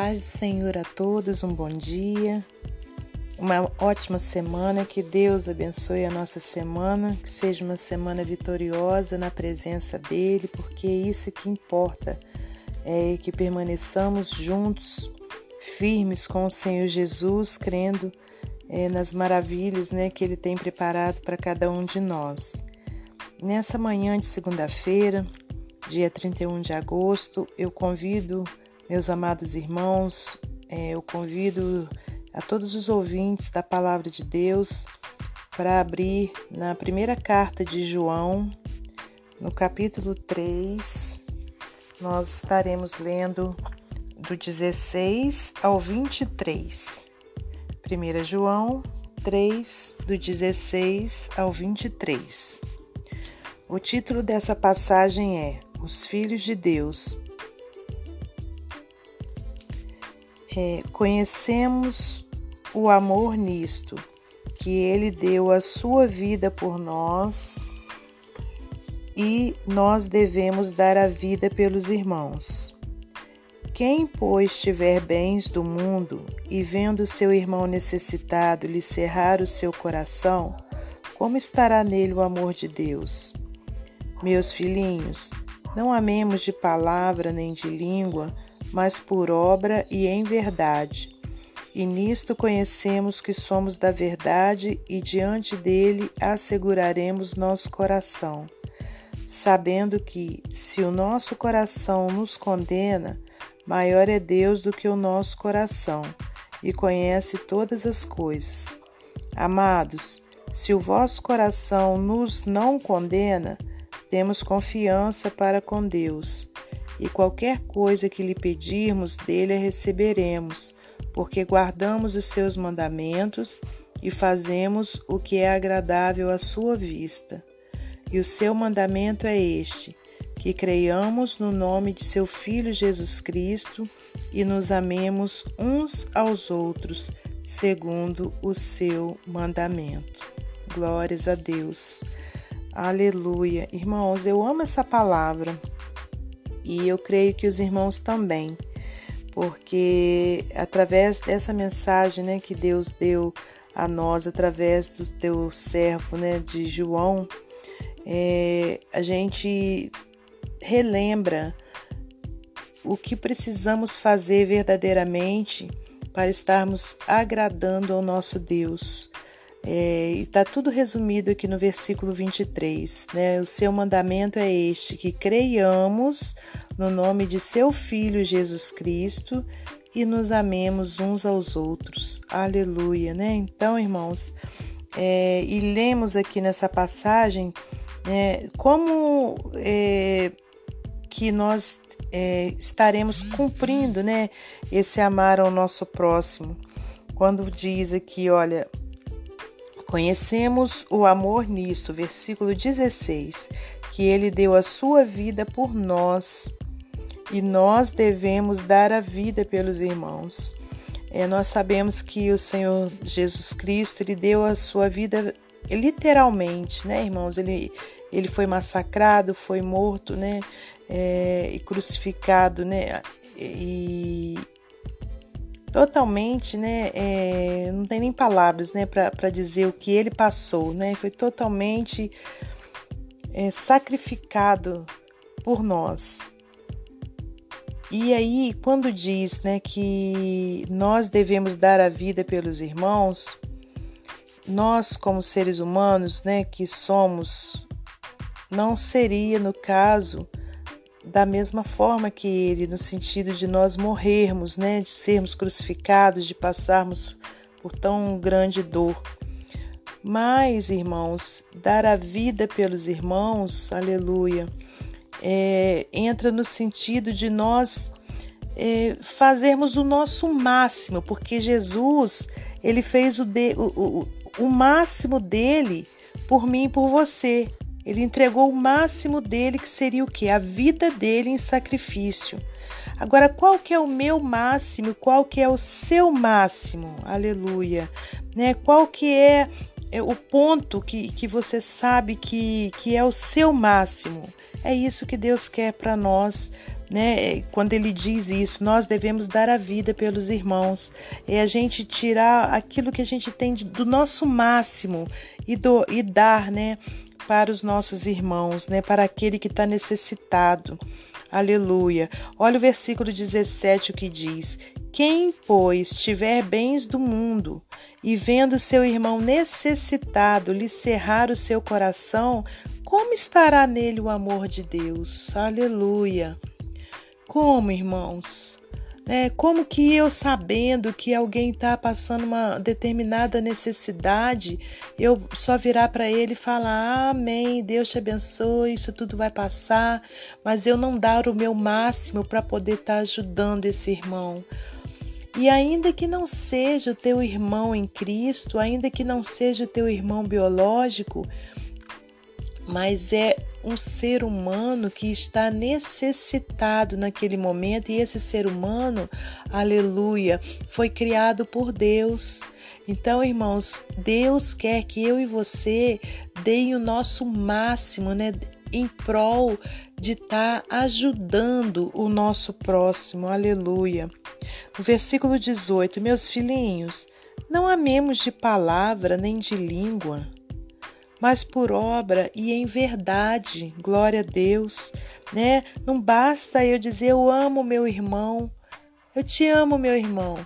paz do Senhor a todos, um bom dia, uma ótima semana, que Deus abençoe a nossa semana, que seja uma semana vitoriosa na presença dEle, porque é isso que importa, é que permaneçamos juntos, firmes com o Senhor Jesus, crendo é, nas maravilhas né, que Ele tem preparado para cada um de nós. Nessa manhã de segunda-feira, dia 31 de agosto, eu convido meus amados irmãos, é, eu convido a todos os ouvintes da Palavra de Deus para abrir na primeira carta de João, no capítulo 3. Nós estaremos lendo do 16 ao 23. 1 João 3, do 16 ao 23. O título dessa passagem é Os Filhos de Deus é, conhecemos o amor nisto, que ele deu a sua vida por nós e nós devemos dar a vida pelos irmãos. Quem, pois, tiver bens do mundo e vendo seu irmão necessitado lhe cerrar o seu coração, como estará nele o amor de Deus? Meus filhinhos, não amemos de palavra nem de língua, mas por obra e em verdade. E nisto conhecemos que somos da verdade e diante dele asseguraremos nosso coração, sabendo que, se o nosso coração nos condena, maior é Deus do que o nosso coração e conhece todas as coisas. Amados, se o vosso coração nos não condena, temos confiança para com Deus e qualquer coisa que lhe pedirmos dele a receberemos, porque guardamos os seus mandamentos e fazemos o que é agradável à sua vista. E o seu mandamento é este: que creiamos no nome de seu Filho Jesus Cristo e nos amemos uns aos outros, segundo o seu mandamento. Glórias a Deus. Aleluia. Irmãos, eu amo essa palavra e eu creio que os irmãos também, porque através dessa mensagem né, que Deus deu a nós, através do teu servo né, de João, é, a gente relembra o que precisamos fazer verdadeiramente para estarmos agradando ao nosso Deus. É, e está tudo resumido aqui no versículo 23. Né? O seu mandamento é este: que creiamos no nome de seu Filho Jesus Cristo e nos amemos uns aos outros. Aleluia, né? Então, irmãos, é, e lemos aqui nessa passagem né, como é, que nós é, estaremos cumprindo, né, esse amar ao nosso próximo. Quando diz aqui, olha, Conhecemos o amor nisto, versículo 16, que ele deu a sua vida por nós e nós devemos dar a vida pelos irmãos. É, nós sabemos que o Senhor Jesus Cristo ele deu a sua vida literalmente, né, irmãos? Ele, ele foi massacrado, foi morto, né, é, e crucificado, né, e, totalmente, né? É, não tem nem palavras, né, para dizer o que ele passou, né? Foi totalmente é, sacrificado por nós. E aí, quando diz, né, que nós devemos dar a vida pelos irmãos, nós como seres humanos, né, que somos, não seria no caso da mesma forma que ele, no sentido de nós morrermos, né, de sermos crucificados, de passarmos por tão grande dor. Mas, irmãos, dar a vida pelos irmãos, aleluia, é, entra no sentido de nós é, fazermos o nosso máximo, porque Jesus ele fez o, de, o, o, o máximo dele por mim e por você. Ele entregou o máximo dele, que seria o que? A vida dele em sacrifício. Agora, qual que é o meu máximo? Qual que é o seu máximo? Aleluia. Né? Qual que é, é o ponto que, que você sabe que, que é o seu máximo? É isso que Deus quer para nós, né? Quando ele diz isso, nós devemos dar a vida pelos irmãos. É a gente tirar aquilo que a gente tem do nosso máximo e, do, e dar, né? Para os nossos irmãos, né? Para aquele que está necessitado. Aleluia. Olha o versículo 17 o que diz: Quem, pois, tiver bens do mundo e vendo seu irmão necessitado lhe cerrar o seu coração, como estará nele o amor de Deus? Aleluia. Como, irmãos? É, como que eu, sabendo que alguém está passando uma determinada necessidade, eu só virar para ele e falar: Amém, Deus te abençoe, isso tudo vai passar, mas eu não dar o meu máximo para poder estar tá ajudando esse irmão. E ainda que não seja o teu irmão em Cristo, ainda que não seja o teu irmão biológico, mas é um ser humano que está necessitado naquele momento, e esse ser humano, aleluia, foi criado por Deus. Então, irmãos, Deus quer que eu e você deem o nosso máximo, né? Em prol de estar tá ajudando o nosso próximo, aleluia. O versículo 18: Meus filhinhos, não amemos de palavra nem de língua mas por obra e em verdade. Glória a Deus, né? Não basta eu dizer eu amo meu irmão, eu te amo, meu irmão.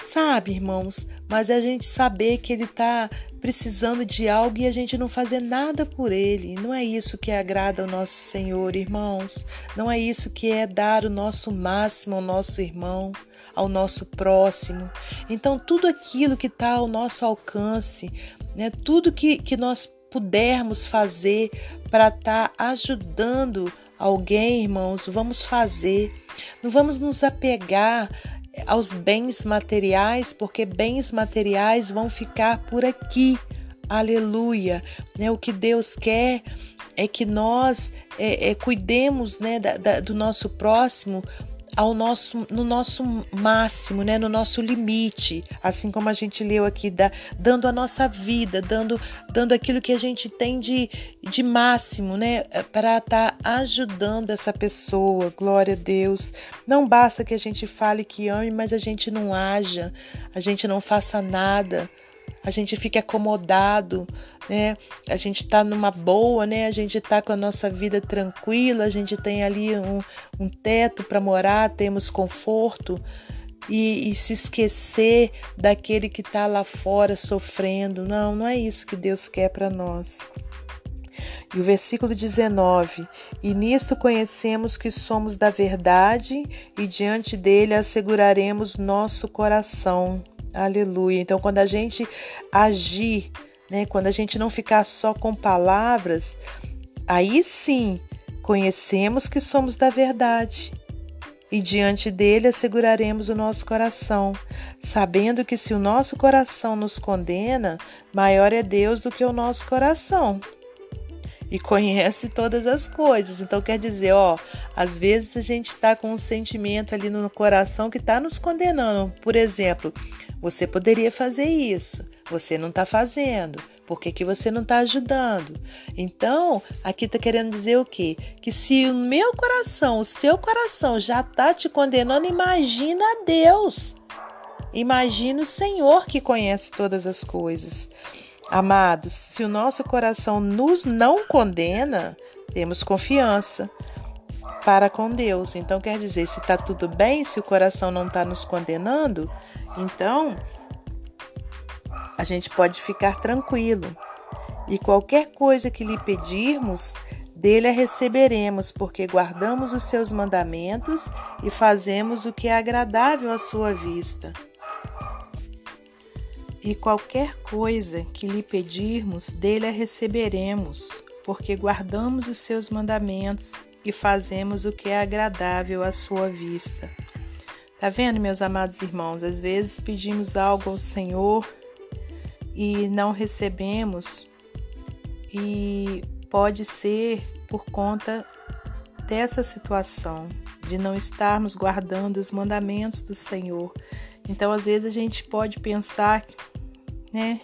Sabe, irmãos, mas é a gente saber que ele está precisando de algo e a gente não fazer nada por ele. Não é isso que agrada ao nosso Senhor, irmãos. Não é isso que é dar o nosso máximo ao nosso irmão, ao nosso próximo. Então, tudo aquilo que está ao nosso alcance, né? Tudo que, que nós pudermos fazer para estar tá ajudando alguém, irmãos, vamos fazer. Não vamos nos apegar aos bens materiais, porque bens materiais vão ficar por aqui. Aleluia. Né? O que Deus quer é que nós é, é, cuidemos né, da, da, do nosso próximo ao nosso, no nosso máximo, né, no nosso limite, assim como a gente leu aqui, da, dando a nossa vida, dando, dando aquilo que a gente tem de, de máximo, né, para estar tá ajudando essa pessoa. Glória a Deus. Não basta que a gente fale que ame, mas a gente não haja, a gente não faça nada a gente fica acomodado, né? A gente está numa boa, né? A gente está com a nossa vida tranquila, a gente tem ali um, um teto para morar, temos conforto. E, e, se esquecer daquele que está lá fora sofrendo. Não, não é isso que Deus quer para nós. E o versículo 19: E nisto conhecemos que somos da verdade, e diante dele asseguraremos nosso coração. Aleluia. Então, quando a gente agir, né, quando a gente não ficar só com palavras, aí sim conhecemos que somos da verdade. E diante dele asseguraremos o nosso coração, sabendo que se o nosso coração nos condena, maior é Deus do que o nosso coração e conhece todas as coisas. Então quer dizer, ó, às vezes a gente está com um sentimento ali no coração que está nos condenando. Por exemplo, você poderia fazer isso, você não está fazendo. Por que, que você não está ajudando? Então, aqui está querendo dizer o quê? Que se o meu coração, o seu coração já está te condenando, imagina Deus. Imagina o Senhor que conhece todas as coisas. Amados, se o nosso coração nos não condena, temos confiança para com Deus. Então, quer dizer, se está tudo bem, se o coração não está nos condenando, então a gente pode ficar tranquilo. E qualquer coisa que lhe pedirmos, dele a receberemos, porque guardamos os seus mandamentos e fazemos o que é agradável à sua vista. E qualquer coisa que lhe pedirmos, dele a receberemos, porque guardamos os seus mandamentos e fazemos o que é agradável à sua vista. Tá vendo, meus amados irmãos? Às vezes pedimos algo ao Senhor e não recebemos, e pode ser por conta dessa situação, de não estarmos guardando os mandamentos do Senhor. Então, às vezes, a gente pode pensar né?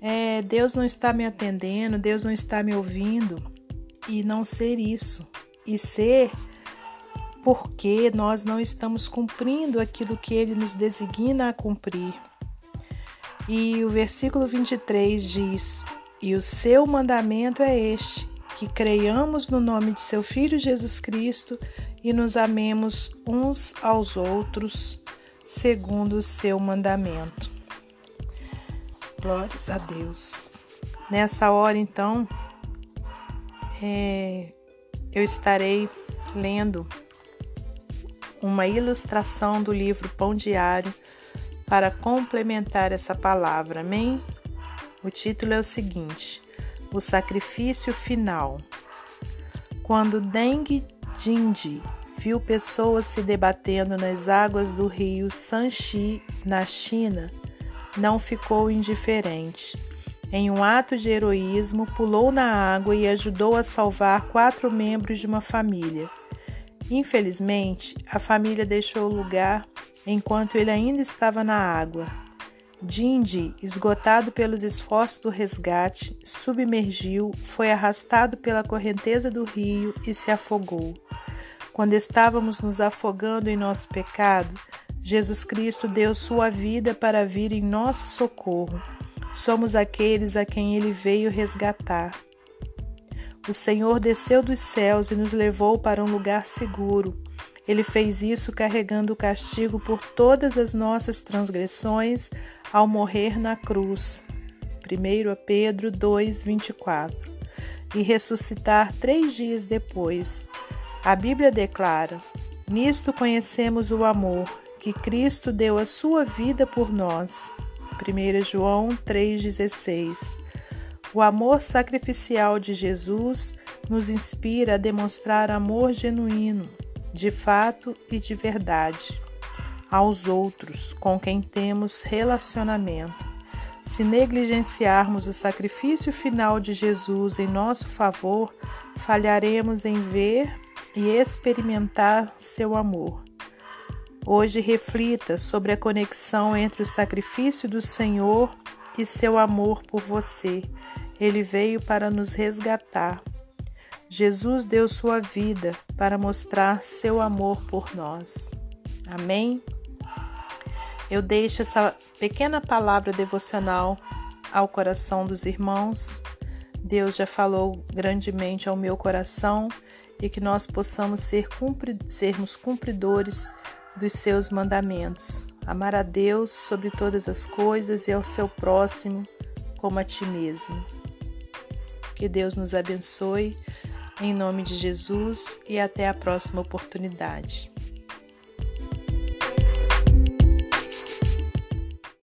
É, Deus não está me atendendo, Deus não está me ouvindo e não ser isso e ser porque nós não estamos cumprindo aquilo que ele nos designa a cumprir. E o versículo 23 diz: E o seu mandamento é este, que creiamos no nome de seu Filho Jesus Cristo e nos amemos uns aos outros, segundo o seu mandamento. Glórias a Deus. Nessa hora, então, é, eu estarei lendo uma ilustração do livro Pão Diário para complementar essa palavra. Amém? O título é o seguinte: O sacrifício final. Quando Deng Jindi viu pessoas se debatendo nas águas do rio Sanxi, na China, não ficou indiferente. Em um ato de heroísmo, pulou na água e ajudou a salvar quatro membros de uma família. Infelizmente, a família deixou o lugar enquanto ele ainda estava na água. Dindi, esgotado pelos esforços do resgate, submergiu, foi arrastado pela correnteza do rio e se afogou. Quando estávamos nos afogando em nosso pecado, Jesus Cristo deu sua vida para vir em nosso socorro. Somos aqueles a quem ele veio resgatar. O Senhor desceu dos céus e nos levou para um lugar seguro. Ele fez isso carregando o castigo por todas as nossas transgressões ao morrer na cruz. 1 Pedro 2, 24. E ressuscitar três dias depois. A Bíblia declara: Nisto conhecemos o amor, que Cristo deu a sua vida por nós. 1 João 3,16 o amor sacrificial de Jesus nos inspira a demonstrar amor genuíno, de fato e de verdade, aos outros com quem temos relacionamento. Se negligenciarmos o sacrifício final de Jesus em nosso favor, falharemos em ver e experimentar seu amor. Hoje reflita sobre a conexão entre o sacrifício do Senhor e seu amor por você ele veio para nos resgatar. Jesus deu sua vida para mostrar seu amor por nós. Amém? Eu deixo essa pequena palavra devocional ao coração dos irmãos. Deus já falou grandemente ao meu coração e que nós possamos ser cumpri sermos cumpridores dos seus mandamentos. Amar a Deus sobre todas as coisas e ao seu próximo como a ti mesmo. Que Deus nos abençoe, em nome de Jesus, e até a próxima oportunidade.